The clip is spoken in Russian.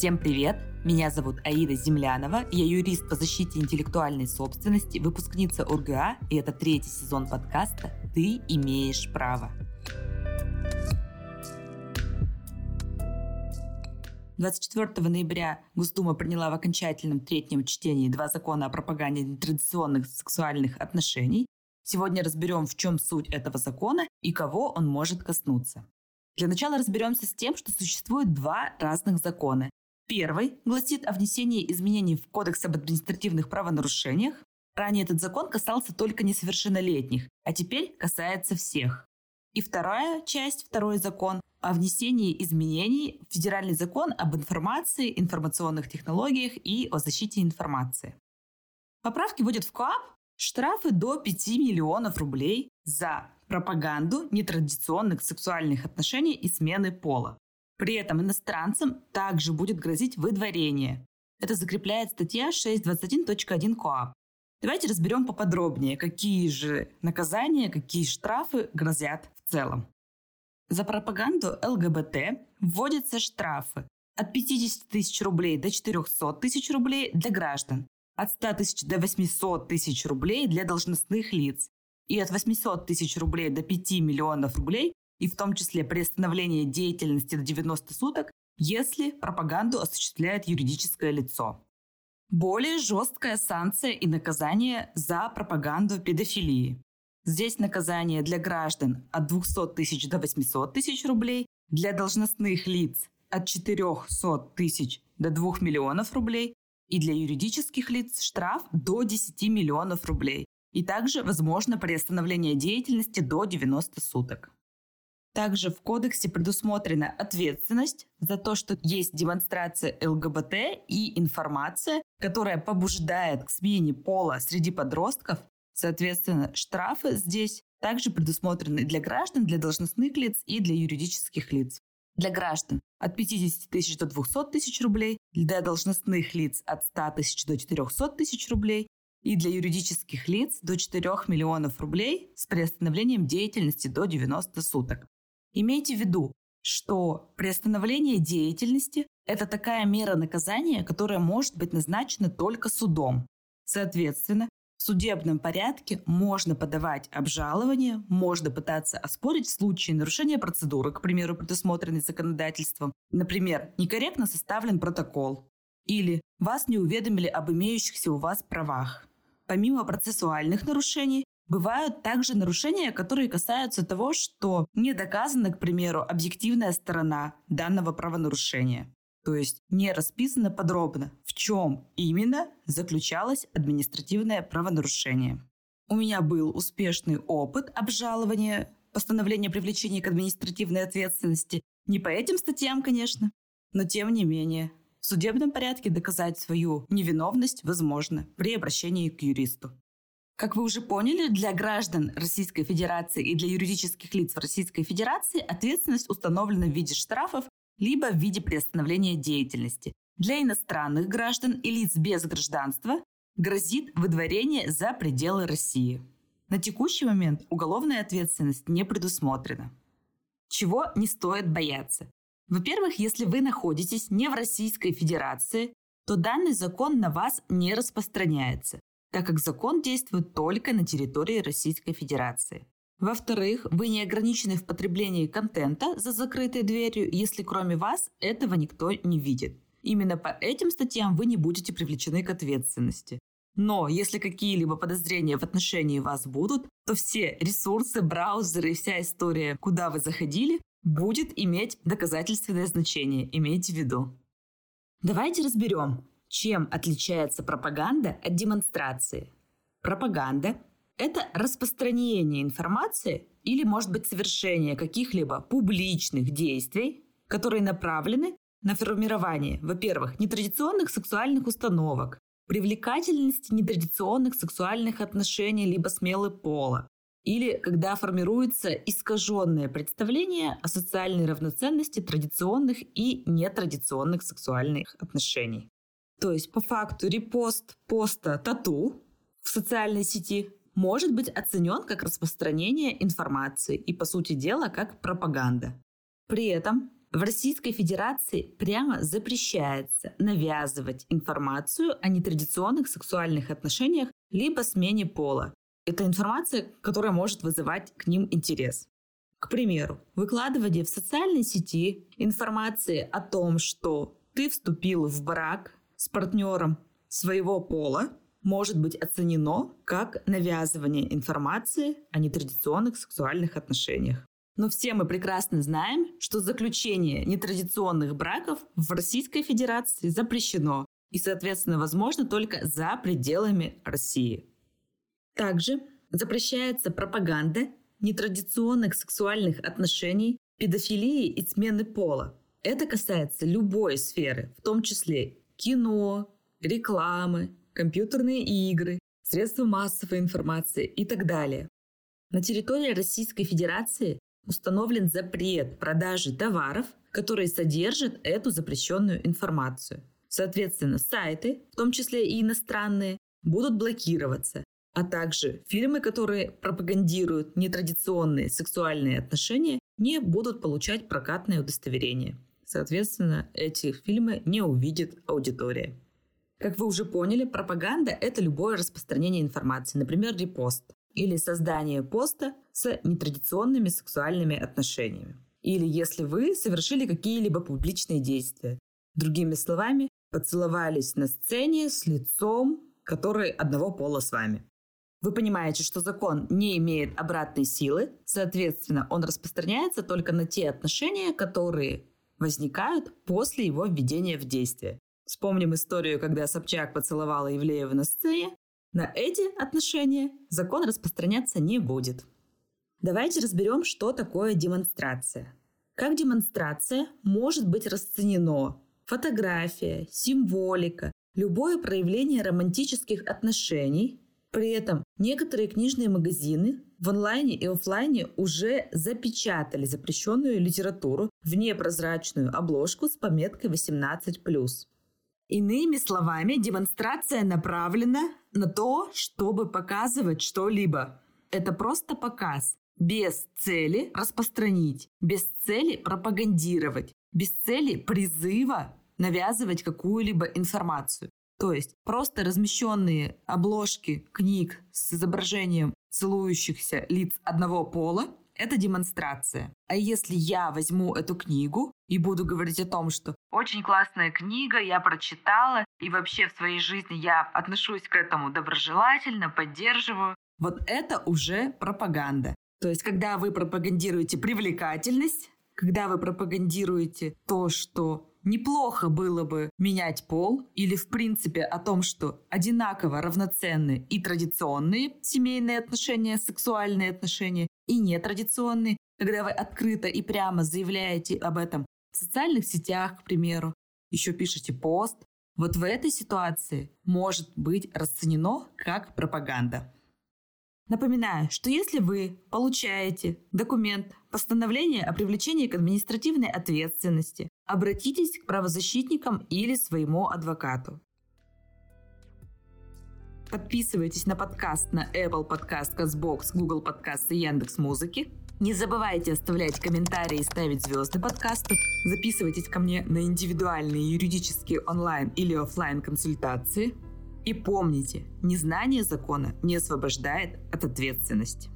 Всем привет! Меня зовут Аида Землянова, я юрист по защите интеллектуальной собственности, выпускница ОРГА, и это третий сезон подкаста «Ты имеешь право». 24 ноября Госдума приняла в окончательном третьем чтении два закона о пропаганде нетрадиционных сексуальных отношений. Сегодня разберем, в чем суть этого закона и кого он может коснуться. Для начала разберемся с тем, что существует два разных закона. Первый гласит о внесении изменений в Кодекс об административных правонарушениях. Ранее этот закон касался только несовершеннолетних, а теперь касается всех. И вторая часть, второй закон о внесении изменений в Федеральный закон об информации, информационных технологиях и о защите информации. Поправки вводят в КОАП штрафы до 5 миллионов рублей за пропаганду нетрадиционных сексуальных отношений и смены пола. При этом иностранцам также будет грозить выдворение. Это закрепляет статья 621.1 КОАП. Давайте разберем поподробнее, какие же наказания, какие штрафы грозят в целом. За пропаганду ЛГБТ вводятся штрафы от 50 тысяч рублей до 400 тысяч рублей для граждан, от 100 тысяч до 800 тысяч рублей для должностных лиц и от 800 тысяч рублей до 5 миллионов рублей, и в том числе приостановление деятельности до 90 суток, если пропаганду осуществляет юридическое лицо. Более жесткая санкция и наказание за пропаганду педофилии. Здесь наказание для граждан от 200 тысяч до 800 тысяч рублей, для должностных лиц от 400 тысяч до 2 миллионов рублей и для юридических лиц штраф до 10 миллионов рублей. И также возможно приостановление деятельности до 90 суток. Также в кодексе предусмотрена ответственность за то, что есть демонстрация ЛГБТ и информация, которая побуждает к смене пола среди подростков Соответственно, штрафы здесь также предусмотрены для граждан, для должностных лиц и для юридических лиц. Для граждан от 50 тысяч до 200 тысяч рублей, для должностных лиц от 100 тысяч до 400 тысяч рублей и для юридических лиц до 4 миллионов рублей с приостановлением деятельности до 90 суток. Имейте в виду, что приостановление деятельности – это такая мера наказания, которая может быть назначена только судом. Соответственно, в судебном порядке можно подавать обжалование, можно пытаться оспорить в случае нарушения процедуры, к примеру, предусмотренной законодательством. Например, некорректно составлен протокол или вас не уведомили об имеющихся у вас правах. Помимо процессуальных нарушений, бывают также нарушения, которые касаются того, что не доказана, к примеру, объективная сторона данного правонарушения. То есть не расписано подробно, в чем именно заключалось административное правонарушение. У меня был успешный опыт обжалования постановления о привлечении к административной ответственности. Не по этим статьям, конечно, но тем не менее. В судебном порядке доказать свою невиновность возможно при обращении к юристу. Как вы уже поняли, для граждан Российской Федерации и для юридических лиц в Российской Федерации ответственность установлена в виде штрафов либо в виде приостановления деятельности. Для иностранных граждан и лиц без гражданства грозит выдворение за пределы России. На текущий момент уголовная ответственность не предусмотрена. Чего не стоит бояться? Во-первых, если вы находитесь не в Российской Федерации, то данный закон на вас не распространяется, так как закон действует только на территории Российской Федерации. Во-вторых, вы не ограничены в потреблении контента за закрытой дверью, если кроме вас этого никто не видит. Именно по этим статьям вы не будете привлечены к ответственности. Но если какие-либо подозрения в отношении вас будут, то все ресурсы, браузеры и вся история, куда вы заходили, будет иметь доказательственное значение, имейте в виду. Давайте разберем, чем отличается пропаганда от демонстрации. Пропаганда это распространение информации или, может быть, совершение каких-либо публичных действий, которые направлены на формирование, во-первых, нетрадиционных сексуальных установок, привлекательности нетрадиционных сексуальных отношений либо смелый пола, или когда формируется искаженное представление о социальной равноценности традиционных и нетрадиционных сексуальных отношений. То есть по факту репост поста тату в социальной сети может быть оценен как распространение информации и, по сути дела, как пропаганда. При этом В Российской Федерации прямо запрещается навязывать информацию о нетрадиционных сексуальных отношениях либо смене пола. Это информация, которая может вызывать к ним интерес. К примеру, выкладывание в социальной сети информации о том, что ты вступил в брак с партнером своего пола, может быть оценено как навязывание информации о нетрадиционных сексуальных отношениях. Но все мы прекрасно знаем, что заключение нетрадиционных браков в Российской Федерации запрещено и, соответственно, возможно только за пределами России. Также запрещается пропаганда нетрадиционных сексуальных отношений, педофилии и смены пола. Это касается любой сферы, в том числе кино, рекламы, компьютерные игры, средства массовой информации и так далее. На территории Российской Федерации установлен запрет продажи товаров, которые содержат эту запрещенную информацию. Соответственно, сайты, в том числе и иностранные, будут блокироваться, а также фильмы, которые пропагандируют нетрадиционные сексуальные отношения, не будут получать прокатное удостоверение. Соответственно, эти фильмы не увидит аудитория. Как вы уже поняли, пропаганда – это любое распространение информации, например, репост или создание поста с нетрадиционными сексуальными отношениями. Или если вы совершили какие-либо публичные действия. Другими словами, поцеловались на сцене с лицом, который одного пола с вами. Вы понимаете, что закон не имеет обратной силы, соответственно, он распространяется только на те отношения, которые возникают после его введения в действие. Вспомним историю, когда Собчак поцеловала Ивлеева на сцене. На эти отношения закон распространяться не будет. Давайте разберем, что такое демонстрация. Как демонстрация может быть расценено фотография, символика, любое проявление романтических отношений. При этом некоторые книжные магазины в онлайне и офлайне уже запечатали запрещенную литературу в непрозрачную обложку с пометкой 18+. Иными словами, демонстрация направлена на то, чтобы показывать что-либо. Это просто показ, без цели распространить, без цели пропагандировать, без цели призыва навязывать какую-либо информацию. То есть просто размещенные обложки книг с изображением целующихся лиц одного пола – это демонстрация. А если я возьму эту книгу и буду говорить о том, что очень классная книга, я прочитала, и вообще в своей жизни я отношусь к этому доброжелательно, поддерживаю, вот это уже пропаганда. То есть, когда вы пропагандируете привлекательность, когда вы пропагандируете то, что неплохо было бы менять пол или в принципе о том, что одинаково равноценны и традиционные семейные отношения, сексуальные отношения и нетрадиционные, когда вы открыто и прямо заявляете об этом в социальных сетях, к примеру, еще пишете пост, вот в этой ситуации может быть расценено как пропаганда. Напоминаю, что если вы получаете документ, постановление о привлечении к административной ответственности, обратитесь к правозащитникам или своему адвокату. Подписывайтесь на подкаст на Apple Podcast, CastBox, Google Podcast и Яндекс Музыки. Не забывайте оставлять комментарии и ставить звезды подкасту. Записывайтесь ко мне на индивидуальные юридические онлайн или офлайн консультации – и помните, незнание закона не освобождает от ответственности.